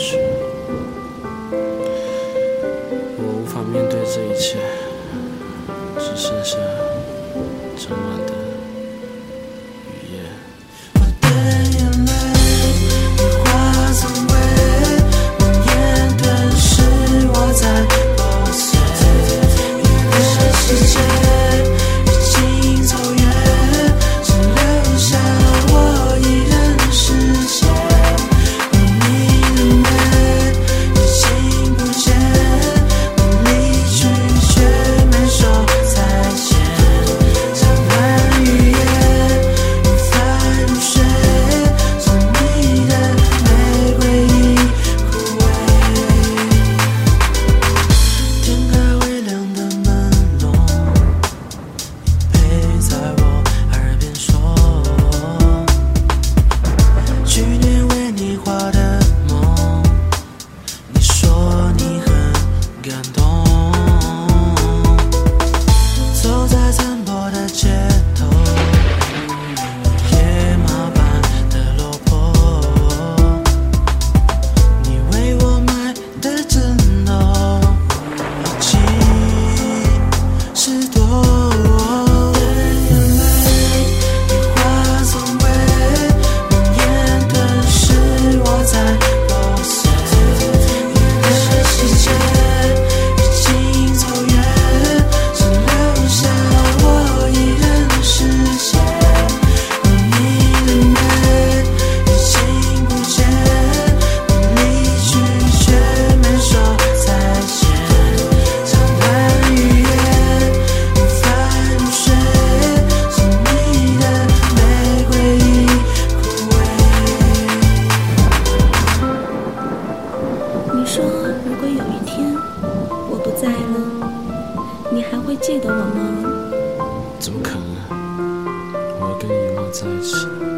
是我无法面对这一切只剩下会记得我吗？怎么可能我要跟你永远在一起。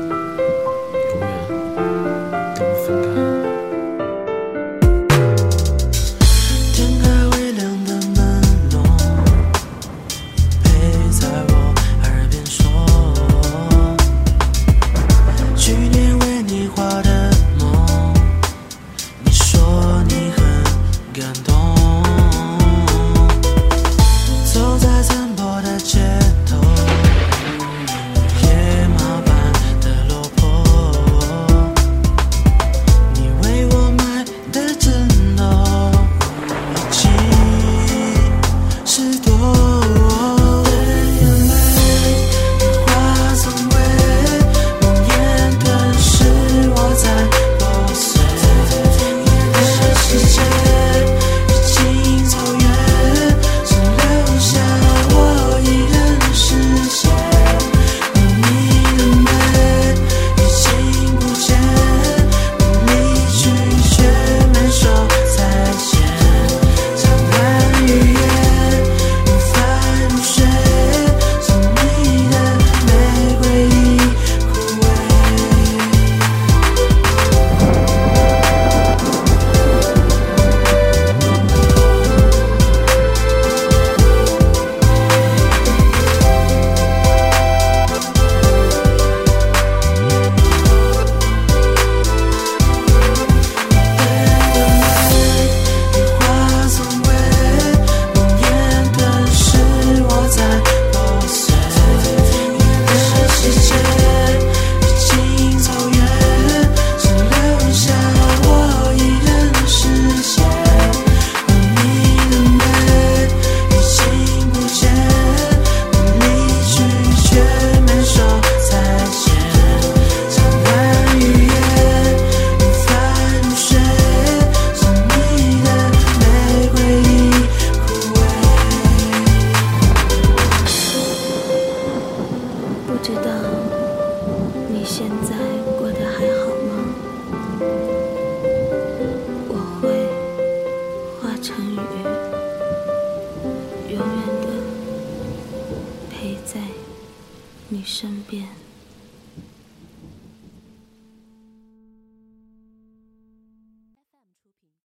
你身边。